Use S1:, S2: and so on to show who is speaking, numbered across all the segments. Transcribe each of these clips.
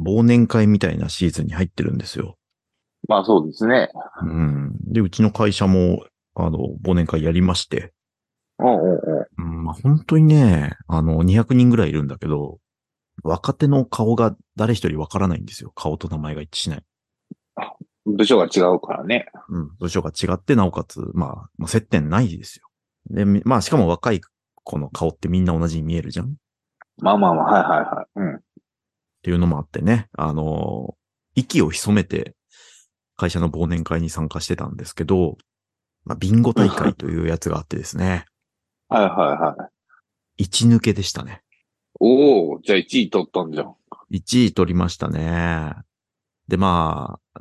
S1: 忘年会みたいなシーズンに入ってるんですよ。
S2: まあそうですね。
S1: うん。で、うちの会社も、あの、忘年会やりまして、
S2: おうおう
S1: ん、まあ本当にね、あの、200人ぐらいいるんだけど、若手の顔が誰一人わからないんですよ。顔と名前が一致しない。
S2: 部署が違うからね。
S1: うん。部署が違って、なおかつ、まあ、まあ、接点ないですよ。で、みまあ、しかも若い子の顔ってみんな同じに見えるじゃんっ
S2: まあまあまあ、はいはいはい。うん。
S1: ていうのもあってね、あの、息を潜めて、会社の忘年会に参加してたんですけど、まあ、ビンゴ大会というやつがあってですね、
S2: はいはいはい。
S1: 一抜けでしたね。
S2: おおじゃあ1位取ったんじゃん。
S1: 1位取りましたね。で、まあ、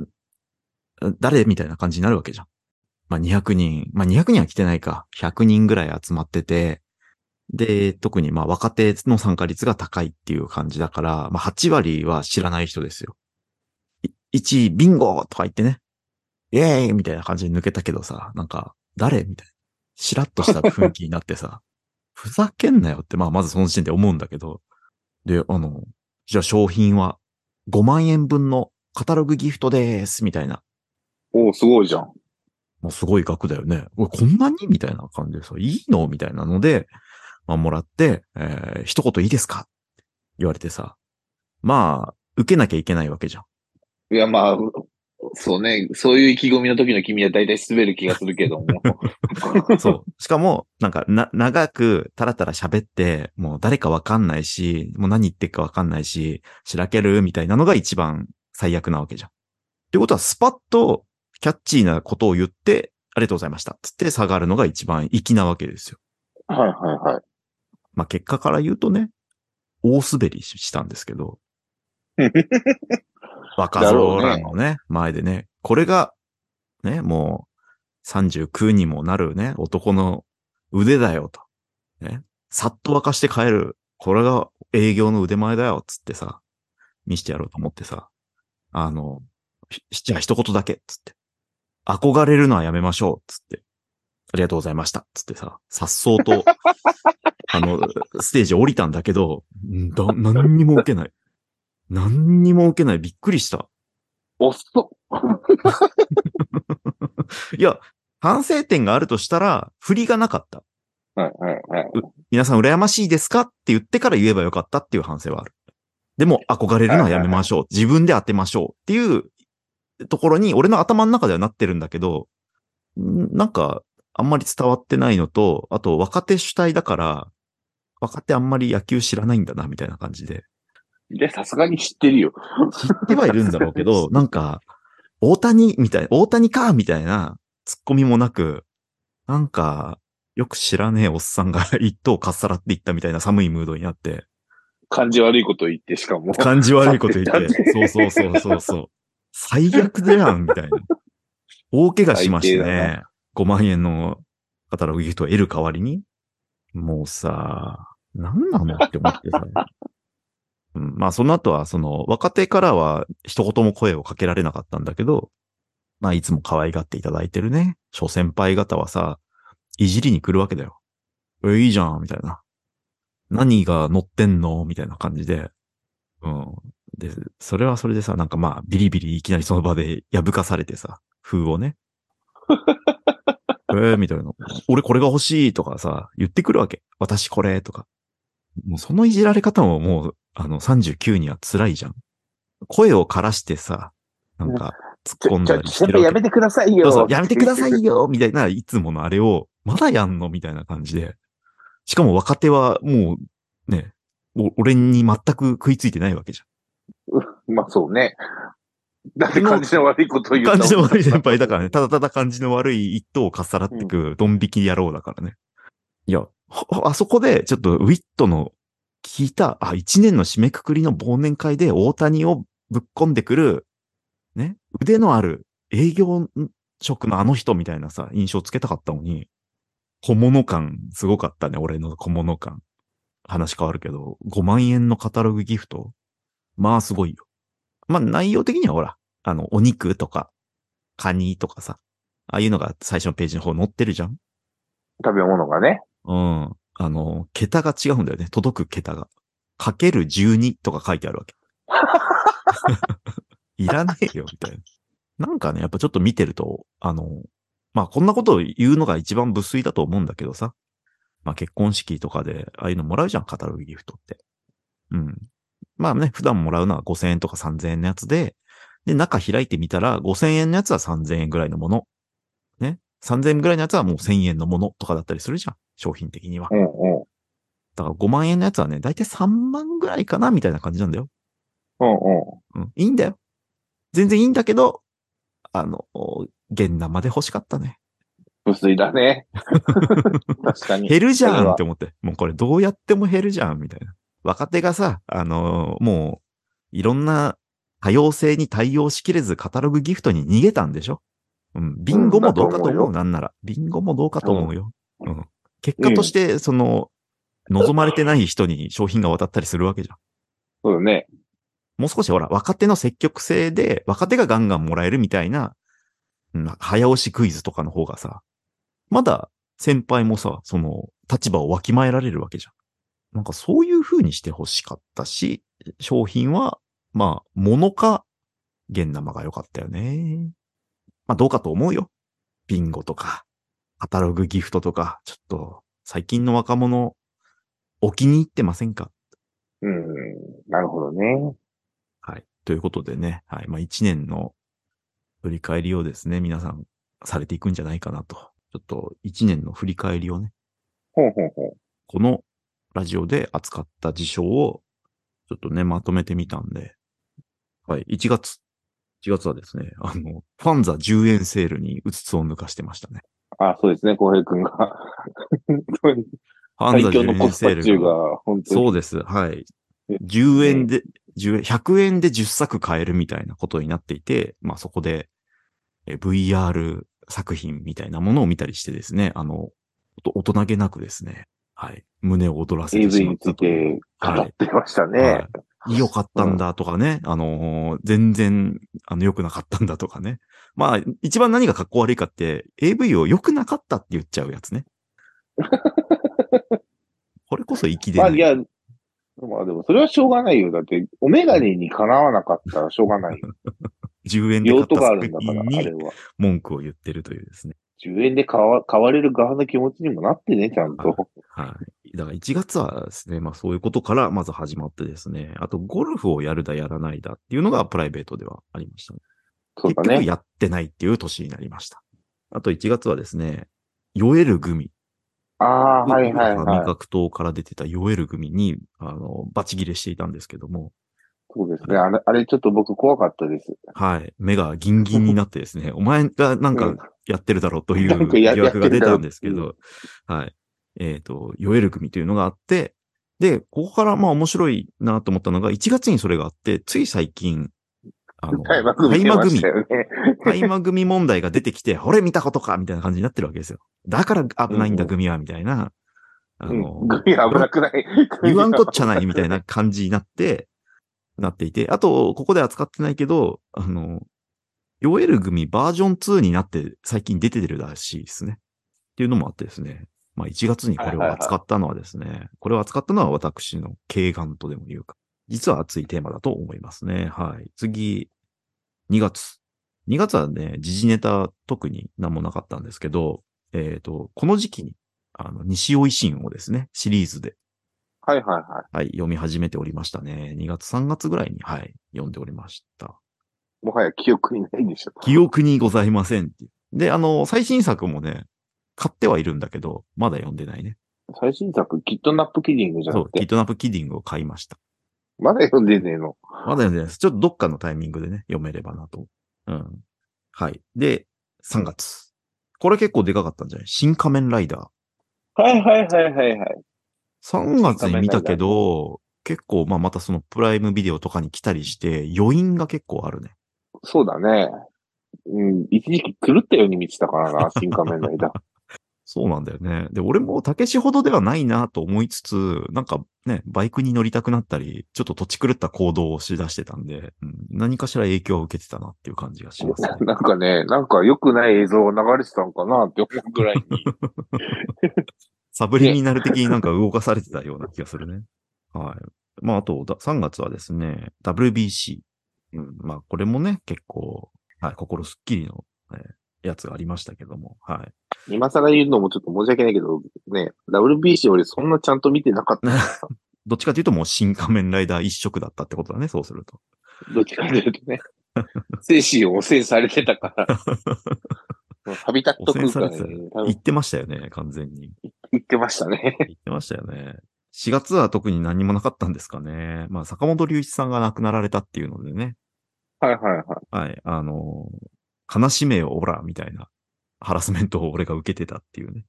S1: 誰みたいな感じになるわけじゃん。まあ200人、まあ200人は来てないか。100人ぐらい集まってて、で、特にまあ若手の参加率が高いっていう感じだから、まあ8割は知らない人ですよ。い1位ビンゴとか言ってね、イエーイみたいな感じで抜けたけどさ、なんか、誰みたいな。しらっとした雰囲気になってさ、ふざけんなよって、まあまずその時点で思うんだけど、で、あの、じゃあ商品は5万円分のカタログギフトです、みたいな。
S2: おおすごいじゃん。
S1: もうすごい額だよね。こんなに？みたいな感じでさ、いいの？みたいなので、まあ、もらって、えー一言いいですか？って言われてさ。まあ、受けなきゃいけないわけじゃん。
S2: いやまあ、そうね。そういう意気込みの時の君は大体滑る気がするけども。
S1: そう。しかも、なんか、な、長く、たらたら喋って、もう誰かわかんないし、もう何言ってるかわかんないし、しらけるみたいなのが一番最悪なわけじゃん。ってことは、スパッと、キャッチーなことを言って、ありがとうございました。つって下がるのが一番粋なわけですよ。
S2: はいはいはい。
S1: まあ、結果から言うとね、大滑りしたんですけど、若造らのね、前でね、これが、ね、もう、39にもなるね、男の腕だよと。ね。さっと沸かして帰る。これが営業の腕前だよ、つってさ、見してやろうと思ってさ、あの、しじゃあ一言だけ、つって。憧れるのはやめましょう、つって。ありがとうございました、つってさ、さっそうと、あの、ステージ降りたんだけど、んだ、何にも受けない。何にも受けない。びっくりした。
S2: おっそ。
S1: いや、反省点があるとしたら、振りがなかった。
S2: はいはいはい。
S1: 皆さん羨ましいですかって言ってから言えばよかったっていう反省はある。でも、憧れるのはやめましょう。自分で当てましょうっていうところに、俺の頭の中ではなってるんだけど、んなんか、あんまり伝わってないのと、あと、若手主体だから、若手あんまり野球知らないんだな、みたいな感じで。
S2: で、さすがに知ってるよ。
S1: 知ってはいるんだろうけど、なんか、大谷みたい、大谷かみたいなツッコミもなく、なんか、よく知らねえおっさんが一頭かっさらっていったみたいな寒いムードになって、
S2: 感じ悪いこと言って、しかも。
S1: 感じ悪いこと言っ
S2: て
S1: て、そうそうそうそうそう。最悪だやん、みたいな。大怪我しまして
S2: 最低だ
S1: ね。5万円のカタログギフトを得る代わりに。もうさ、なんなのって思ってさ。うん、まあその後は、その若手からは一言も声をかけられなかったんだけど、まあいつも可愛がっていただいてるね、諸先輩方はさ、いじりに来るわけだよ。え、いいじゃん、みたいな。何が乗ってんのみたいな感じで。うん。で、それはそれでさ、なんかまあ、ビリビリいきなりその場で破かされてさ、風をね。えー、みたいな。俺これが欲しいとかさ、言ってくるわけ。私これとか。もうそのいじられ方ももう、あの、39には辛いじゃん。声を枯らしてさ、なんか、突っ込んだ、りしてるわけ。
S2: めてくださいよ。
S1: そうそう、やめてくださいよみたいな、いつものあれを、まだやんのみたいな感じで。しかも若手はもう、ね、お俺に全く食いついてないわけじ
S2: まあそうね。だって感じの悪いこと
S1: ゃん。
S2: 言った
S1: 感じの悪い先輩だからね。ただただ感じの悪い一頭をかっさらってく、ドン引き野郎だからね。いや、ほあそこで、ちょっとウィットの聞いた、あ、一年の締めくくりの忘年会で大谷をぶっ込んでくる、ね、腕のある営業職のあの人みたいなさ、印象つけたかったのに、小物感すごかったね、俺の小物感。話変わるけど、5万円のカタログギフトまあすごいよ。まあ内容的にはほら、あの、お肉とか、カニとかさ、ああいうのが最初のページの方載ってるじゃん
S2: 食べ物がね。
S1: うん。あの、桁が違うんだよね。届く桁が。かける12とか書いてあるわけ。いらねえよ、みたいな。なんかね、やっぱちょっと見てると、あの、まあこんなことを言うのが一番無粋だと思うんだけどさ。まあ結婚式とかで、ああいうのもらうじゃん、カタログギフトって。うん。まあね、普段もらうのは5000円とか3000円のやつで、で、中開いてみたら5000円のやつは3000円ぐらいのもの。ね。3000円ぐらいのやつはもう1000円のものとかだったりするじゃん。商品的には。
S2: うんうん。
S1: だから5万円のやつはね、だいたい3万ぐらいかなみたいな感じなんだよ。
S2: うんうん。
S1: うん。いいんだよ。全然いいんだけど、あの、現生で欲しかったね。
S2: 無粋だね。確かに。
S1: 減るじゃんって思って。もうこれどうやっても減るじゃんみたいな。若手がさ、あのーもう、いろんな多様性に対応しきれずカタログギフトに逃げたんでしょ？うん。ビンゴもどうかと思う、
S2: だと思うよ
S1: なんなら。ビンゴもどうかと思うよ。うん。結果として、その、望まれてない人に商品が渡ったりするわけじゃん。
S2: そうだね。
S1: もう少しほら、若手の積極性で、若手がガンガンもらえるみたいな、うん早押しクイズとかの方がさ、まだ先輩もさ、その、立場をわきまえられるわけじゃん。なんかそういう風にして欲しかったし、商品は、まあ、物か、現生が良かったよね。まあ、どうかと思うよ。ビンゴとか、カタログギフトとか、ちょっと、最近の若者、お気に入ってませんか？
S2: うん。なるほどね。
S1: はい。ということでね、はい。まあ、一年の振り返りをですね、皆さんされていくんじゃないかなと。ちょっと一年の振り返りをね、
S2: ほうほうほう。
S1: このラジオで扱った事象を、ちょっとね、まとめてみたんで、はい。1月。1月はですね、あの、ファンザ10円セールにうつつを抜かしてましたね。
S2: あ、そうですね、浩平くんが。本当に
S1: ファンザ
S2: 最強の
S1: 10
S2: コスパ中が、本当に。
S1: そうです。はい。10円で、10円、100円で10作買えるみたいなことになっていて、まあそこで、え VR 作品みたいなものを見たりしてですね、あの、お大人げなくですね、はい。胸を躍らせてし
S2: AV
S1: まっ
S2: につい
S1: たという。
S2: て語ってましたね。
S1: はい。良かったんだとかね、あのー全然、あの、良くなかったんだとかね。まあ、一番何が格好悪いかって、AV を良くなかったって言っちゃうやつね。これこそ粋で
S2: まあ、
S1: ない。
S2: いや、まあでもそれはしょうがないよ。だって、お眼鏡にかなわなかったらしょうがないよ。
S1: 10円で買った作
S2: るんだから、
S1: 品に
S2: あれは。
S1: 文句を言ってるというですね。
S2: 10円で買わ買われる側の気持ちにもなってね、ちゃんと。
S1: はい。だから1月はですね、まあそういうことからまず始まってですね、あとゴルフをやるだやらないだっていうのがプライベートではありましたね。
S2: そうだね。
S1: 結局やってないっていう年になりました。あと1月はですね、酔えるグミ。
S2: ああ、はいはい
S1: 味
S2: はい。
S1: 覚糖から出てた酔えるグミに、あの、バチ切れしていたんですけども、
S2: そうですね。あれ、あれちょっと僕怖かったです。
S1: はい。目がギンギンになってですね、お前がなんか
S2: うん
S1: やってるだろうという疑惑が出たんですけど、はい。えっ、と、酔える組というのがあって、で、ここからまあ面白いなと思ったのが、1月にそれがあって、つい最近、あの、
S2: 大麻組。
S1: 大麻組問題が出てきて、これ見たことかみたいな感じになってるわけですよ。だから危ないんだ、組は、みたいな。あ
S2: うん
S1: の、
S2: グミ危なくない。
S1: 言わんこっちゃないみたいな感じになって、なっていて、あと、ここで扱ってないけど、あの、酔える組バージョン2になって最近出てるらしいですね。っていうのもあってですね。まあ1月にこれを扱ったのはですね、これを扱ったのは私の軽眼とでも言うか。実は熱いテーマだと思いますね。はい。次、2月。2月はね、時事ネタ特に何もなかったんですけど、えっ、と、この時期に、あの、西尾維新をですね、シリーズで
S2: はいはいはい。
S1: はい、読み始めておりましたね。2月3月ぐらいに、はい、読んでおりました。
S2: もはや記憶にないでしょ。
S1: 記憶にございませんっていう。で、あの、最新作もね、買ってはいるんだけど、まだ読んでないね。
S2: 最新作、キッドナップキディングじゃ
S1: そう、
S2: なくて、
S1: キッドナップキディングを買いました。
S2: まだ読んでねえの。
S1: まだ読んでないです。ちょっとどっかのタイミングでね、読めればなと。うん。はい。で、3月。これ結構でかかったんじゃない？新仮面ライダー。
S2: はいはいはいはいはい。
S1: 3月に見たけど、結構、まあ、またそのプライムビデオとかに来たりして、余韻が結構あるね。
S2: そうだね。うん、一時期狂ったように見てたからな、新仮面ライダー。
S1: そうなんだよね。で、俺もたけしほどではないなと思いつつ、なんかね、バイクに乗りたくなったり、ちょっと土地狂った行動をしだしてたんで、うん、何かしら影響を受けてたなっていう感じがしますね。
S2: なんかね、なんか良くない映像が流れてたのかなって思うぐらいに。
S1: サブリミナル的になんか動かされてたような気がするね。はい。まあ、あと、だ3月はですね、WBC。うん。まあ、これもね、結構、はい、心すっきりの、えーやつがありましたけども、はい。
S2: 今更言うのもちょっと申し訳ないけど、ね、WBC 俺そんなちゃんと見てなかった。
S1: どっちかというともう新仮面ライダー一色だったってことだね、そうすると。
S2: どっちかというとね。精神を汚染されてたから。ハビタット空間に、ね、多分
S1: 言ってましたよね、完全に。
S2: 言ってましたね。
S1: 言ってましたよね。4月は特に何もなかったんですかね。まあ、坂本龍一さんが亡くなられたっていうのでね。
S2: はいはいはい。
S1: はい。あのー悲しめよ、オラ、みたいなハラスメントを俺が受けてたっていうね。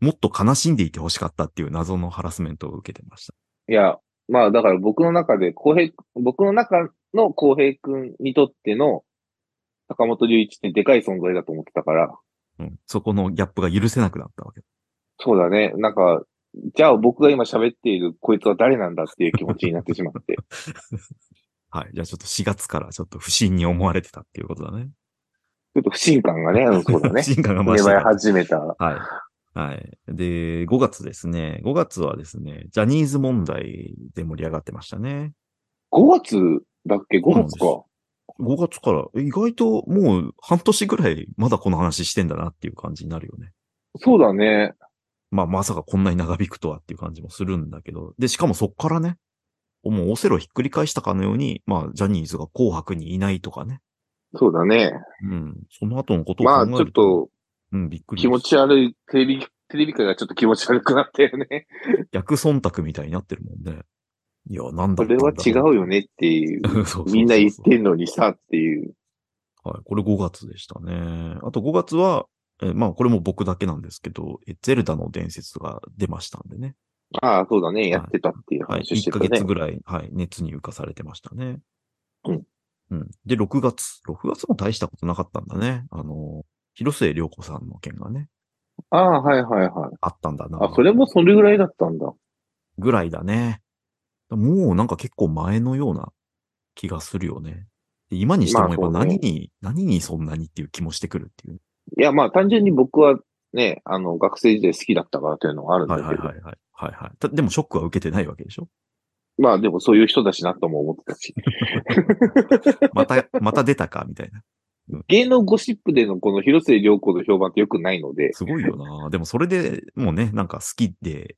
S1: もっと悲しんでいて欲しかったっていう謎のハラスメントを受けてました。
S2: いや、まあだから僕の中で、公平、僕の中の公平くんにとっての坂本龍一ってでかい存在だと思ってたから、
S1: うん。そこのギャップが許せなくなったわけ。
S2: そうだね。なんか、じゃあ僕が今喋っているこいつは誰なんだっていう気持ちになってしまって。
S1: はい。じゃあちょっと4月からちょっと不審に思われてたっていうことだね。
S2: ちょっと不信感がね、うんそうだね
S1: 不。信感が増
S2: 芽生え。始めた。
S1: はい。はい。で、5月ですね。5月はですね、ジャニーズ問題で盛り上がってましたね。
S2: 5月だっけ ?5 月か。
S1: 5月から、え意外ともう半年ぐらいまだこの話してんだなっていう感じになるよね。
S2: そうだね。
S1: まあまさかこんなに長引くとはっていう感じもするんだけど。で、しかもそっからね、もうオセロひっくり返したかのように、まあジャニーズが紅白にいないとかね。
S2: そうだね。
S1: うん。その後のことを
S2: まあちょっ
S1: 考えると、
S2: と
S1: うん、びっくり。
S2: 気持ち悪い、テレビ、テレビ界がちょっと気持ち悪くなったよね。
S1: 逆忖度みたいになってるもんね。いや、なんだ
S2: これは違うよねっていう。
S1: そうそうそうそう
S2: みんな言ってんのにさっていう。
S1: はい。これ5月でしたね。あと5月は、えまあこれも僕だけなんですけど、えゼルダの伝説が出ましたんでね。
S2: ああ、そうだね。やってたっていう
S1: はい。1
S2: 話してたね。
S1: ヶ月ぐらい、はい。熱に浮かされてましたね。
S2: うん。
S1: うん。で、6月。6月も大したことなかったんだね。あの、広末涼子さんの件がね、
S2: ああ、はいはいはい。
S1: あったんだな。
S2: あ、それもそれぐらいだったんだ。
S1: ぐらいだね。もうなんか結構前のような気がするよね。で今にしてもやっぱ
S2: まあそうね
S1: 何に、何にそんなにっていう気もしてくるっていう。
S2: いや、まあ単純に僕はね、あの、学生時代好きだったからというのがあるんだ
S1: はい
S2: けど。
S1: はいはいはい。はいはい。たでもショックは受けてないわけでしょ？
S2: まあでもそういう人だしなとも思ってたし。
S1: また、また出たかみたいな。
S2: 芸能ゴシップでのこの広末涼子の評判って良くないので、
S1: すごいよな。でもそれでもうね、なんか好きで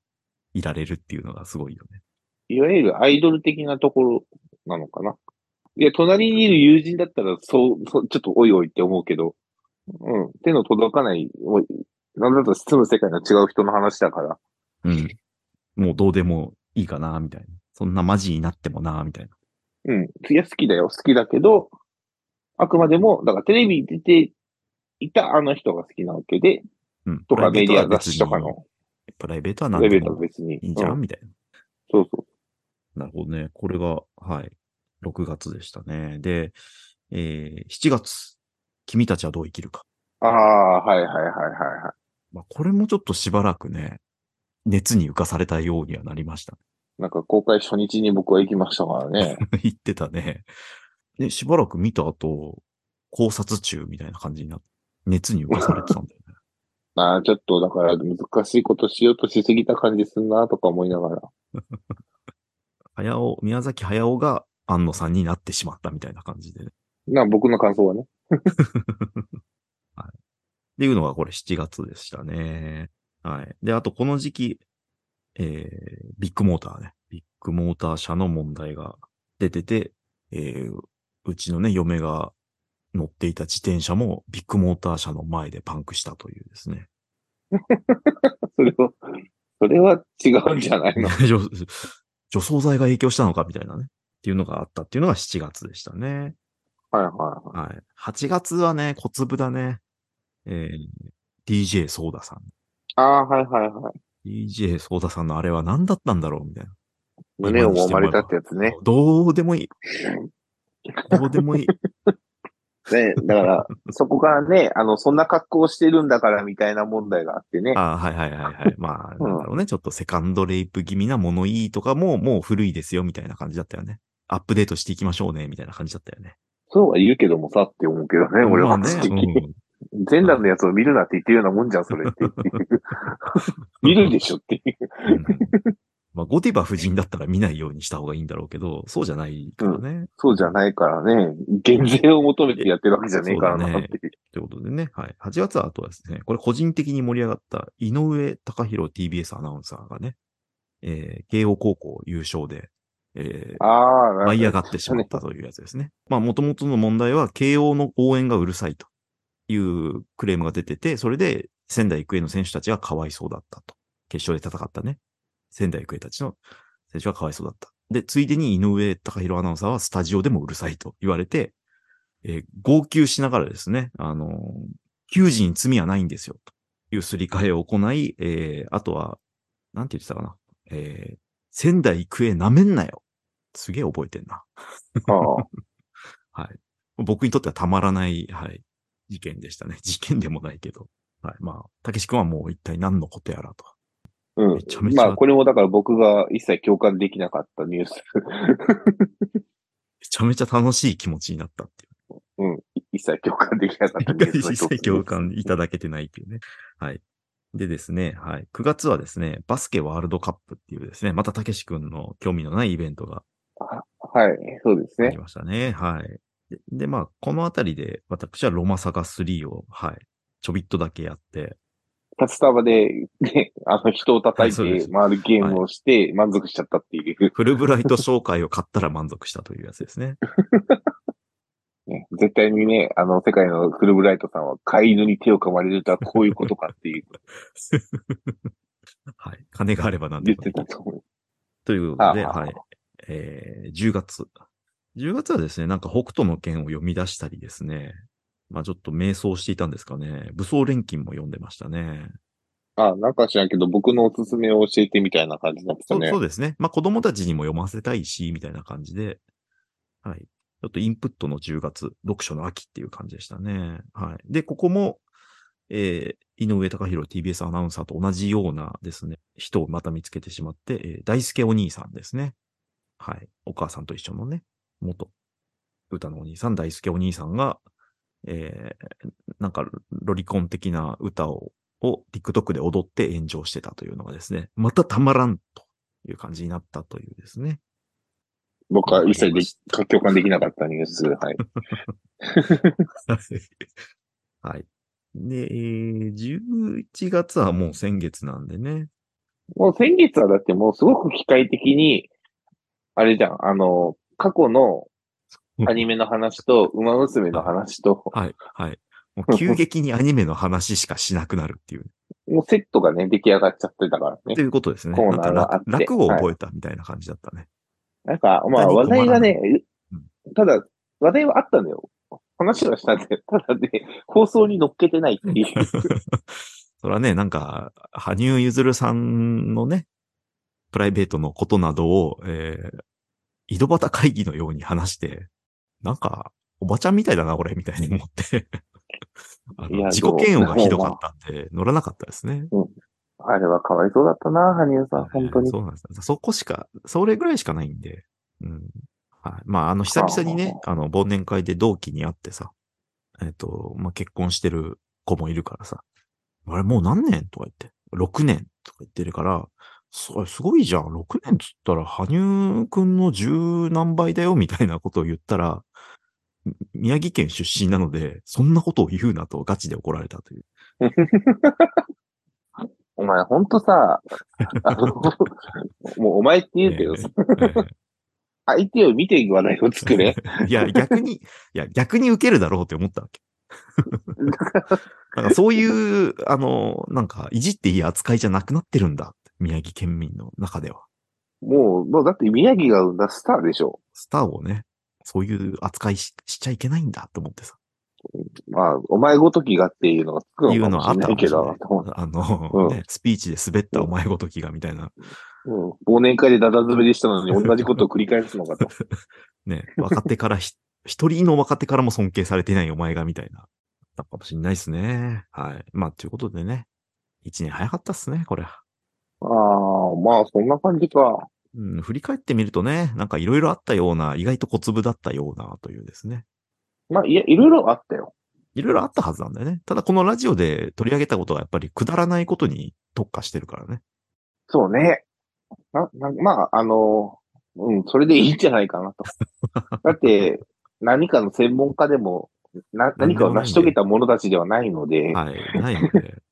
S1: いられるっていうのがすごいよね。
S2: いわゆるアイドル的なところなのかな。いや、隣にいる友人だったら、そう、そうちょっとおいおいって思うけど、うん、手の届かない、おいなんだと住む世界の違う人の話だから、
S1: うん。もうどうでもいいかな、みたいな。そんなマジになってもな、みたいな。
S2: うん、いや、好きだよ、好きだけど、あくまでも、だからテレビに出ていたあの人が好きなわけで、
S1: うん。
S2: とかメディア雑
S1: プライベートは別に
S2: 誌とかの、
S1: プライベートは何
S2: プライベートは
S1: でも
S2: 別に。
S1: いいじゃん、
S2: うん
S1: みたいな。
S2: そうそ
S1: なるほどね。これが、はい。6月でしたね。で、えー、7月。君たちはどう生きるか。
S2: う。ああ、はいはいはいはいはい。
S1: まあ、これもちょっとしばらくね、熱に浮かされたようにはなりました。
S2: なんか公開初日に僕は行きましたからね。
S1: 言ってたね。で、しばらく見た後、考察中みたいな感じになって、熱に浮かされてたんだよね。
S2: ああ、ちょっとだから難しいことしようとしすぎた感じすんなとか思いながら。
S1: 早尾、宮崎駿が安野さんになってしまったみたいな感じで、ね。
S2: な、僕の感想はね。
S1: っていうのがこれ7月でしたね。はい。で、あとこの時期、えー、ビッグモーターね。ビッグモーター社の問題が出てて、えー、うちのね、嫁が乗っていた自転車もビッグモーター社の前でパンクしたというですね。
S2: それは、それは違うんじゃないの？
S1: 除除草剤が影響したのかみたいなね。っていうのがあったっていうのが7月でしたね。
S2: はいはいはい。
S1: はい。8月はね、小粒だね。えー、DJ ソーダさん。
S2: ああ、はいはいはい。
S1: DJ ソーダさんのあれは何だったんだろうみたいな。
S2: 胸を揉まれたってやつね。
S1: どうでもいい。どうでもいい。
S2: ね、だから、そこからね、あの、そんな格好をしてるんだからみたいな問題があってね。
S1: あはいはいはいはい。まあ、
S2: うん
S1: なんだろうね。ちょっとセカンドレイプ気味な物言いとかももう古いですよみたいな感じだったよね。アップデートしていきましょうねみたいな感じだったよね。
S2: そうは言うけどもさって思うけどね、俺は
S1: まあ
S2: 正直。
S1: うん
S2: 全裸のやつを見るなって言ってるようなもんじゃん、それって。見るでしょっていう。
S1: うんまあ、ゴディバ夫人だったら見ないようにした方がいいんだろうけど、そうじゃないからね。
S2: そうじゃないからね。減税を求めてやってるわけじゃねえからなっていう。
S1: ということでね、はい。8月はあとはですね、これ個人的に盛り上がった井上隆弘 TBS アナウンサーがね、えー、慶応高校優勝で、えー、
S2: あ
S1: 舞い上がってしまったというやつですね。まあ、もともとの問題は、慶応の応援がうるさいというクレームが出てて、それで仙台育英の選手たちがかわいそうだったと。決勝で戦ったね。仙台育英たちの選手がかわいそうだった。で、ついでに井上隆弘アナウンサーはスタジオでもうるさいと言われて、えー号泣しながらですね、あのー球児に罪はないんですよ、というすり替えを行い、えーあとは、なんて言ってたかな。えー仙台育英舐めんなよ。すげえ覚えてんな。はい。僕にとってはたまらない、はい、事件でしたね。事件でもないけど。はい。まあ、たけし君はもう一体何のことやらと。
S2: うん
S1: めちゃめちゃ
S2: まあ、これもだから僕が一切共感できなかったニュース。
S1: めちゃめちゃ楽しい気持ちになったっていう。
S2: うん。一切共感できなかったニュースの
S1: 一切共感いただけてないっていうね。はい。でですね、はい。9月はですね、バスケワールドカップっていうですね、またたけし君の興味のないイベントが
S2: はい。そうですね
S1: あり。ましたね。はい。で、でまあ、このあたりで私はロマサガ3を、はい。ちょびっとだけやって、
S2: 札束で、ね、あの人を叩いて回るゲームをして満足しちゃったっていう。
S1: フルブライト紹介を買ったら満足したというやつですね。
S2: ね、絶対にね、あの、世界のフルブライトさんは飼い犬に手を噛まれるとはこういうことかっていう、
S1: はい。金があれば何
S2: 言っ
S1: でもできる
S2: てたと思う。
S1: ということで、
S2: は
S1: い。えー、10月。10月はですね、なんか北斗の剣を読み出したりですね。まあちょっと迷走していたんですかね。武装錬金も読んでましたね。
S2: あ、なんか知らんけど、僕のおすすめを教えてみたいな感じになってたね
S1: そうそう。ですね。まあ子供たちにも読ませたいし、みたいな感じで。はい。ちょっとインプットの10月、読書の秋っていう感じでしたね。はい。で、ここも、えー、井上隆弘 TBS アナウンサーと同じようなですね、人をまた見つけてしまって、えー大輔お兄さんですね。はい。お母さんと一緒のね、元歌のお兄さん、大輔お兄さんが、えー、なんかロリコン的な歌を、を TikTok で踊って炎上してたというのがですね、またたまらんという感じになったというですね。
S2: 僕は一切で共感できなかったニュース。はい。
S1: はい。で、えー11月はもう先月なんでね。
S2: もう先月はだってもうすごく機械的に、あれじゃん、あの、過去のアニメの話と、馬娘の話と、
S1: はい、はい。もう急激にアニメの話しかしなくなるっていう。
S2: もうセットがね、出来上がっちゃってたから
S1: と
S2: ね。
S1: いうことですね。
S2: コーナーがあって
S1: なんか楽楽を覚えたみたいな感じだったね。
S2: なんか、まあ
S1: 何
S2: 話題がね
S1: う、
S2: ただ、話題はあったんだよ。話はしたんだよ。ただね、放送に乗っけてないっていう。
S1: それはね、なんか、羽生結弦さんのね、プライベートのことなどを、えー、井戸端会議のように話して、なんか、おばちゃんみたいだな、これ、みたいに思って。自己嫌悪がひどかったんで、乗らなかったですね。
S2: あれはかわいそうだったな、羽生さん、本当に。
S1: そうなんですよ。そこしか、それぐらいしかないんで。うん。はい。まあ、あの、久々にね、あの、忘年会で同期に会ってさ、えっ、と、まあ、結婚してる子もいるからさ、あれもう何年とか言って、6年とか言ってるから、そすごいじゃん。6年っつったら、羽生くんの十何倍だよ、みたいなことを言ったら、み宮城県出身なので、そんなことを言うなとガチで怒られたという。
S2: お前、ほんとさ、あの、もうお前って言うけどさ、相手を見て話題を作れ。
S1: いや、逆に、いや、逆に受けるだろうって思ったわけ。なんかそういう、あの、なんか、いじっていい扱いじゃなくなってるんだ。宮城県民の中では。
S2: もう、もうだって宮城が生んだスターでしょ。
S1: スターをね、そういう扱いししちゃいけないんだと思ってさ。
S2: まあ、お前ごときがっていうのがつくのかもし
S1: のはあったかも
S2: れないけど
S1: あの、
S2: うん
S1: ね、スピーチで滑ったお前ごときがみたいな、
S2: うん、忘年会でダダ滑りしたのに同じことを繰り返すのかと。
S1: ね、若手からひ、一人の若手からも尊敬されてないお前がみたいな、だったかもしれないですね。はい。まあ、ということでね、一年早かったっすね、これ。
S2: ああ、まあ、そんな感じか。
S1: うん、振り返ってみるとね、なんかいろいろあったような、意外と小粒だったようなというですね。
S2: まあ、いや、いろいろあったよ。
S1: いろいろあったはずなんだよね。ただこのラジオで取り上げたことがやっぱりくだらないことに特化してるからね。
S2: そうね。な、な、まあ、あの、うん、それでいいんじゃないかなと。だって、何かの専門家でも、な、何かを成し遂げた者たちではないので、
S1: はい。ないので。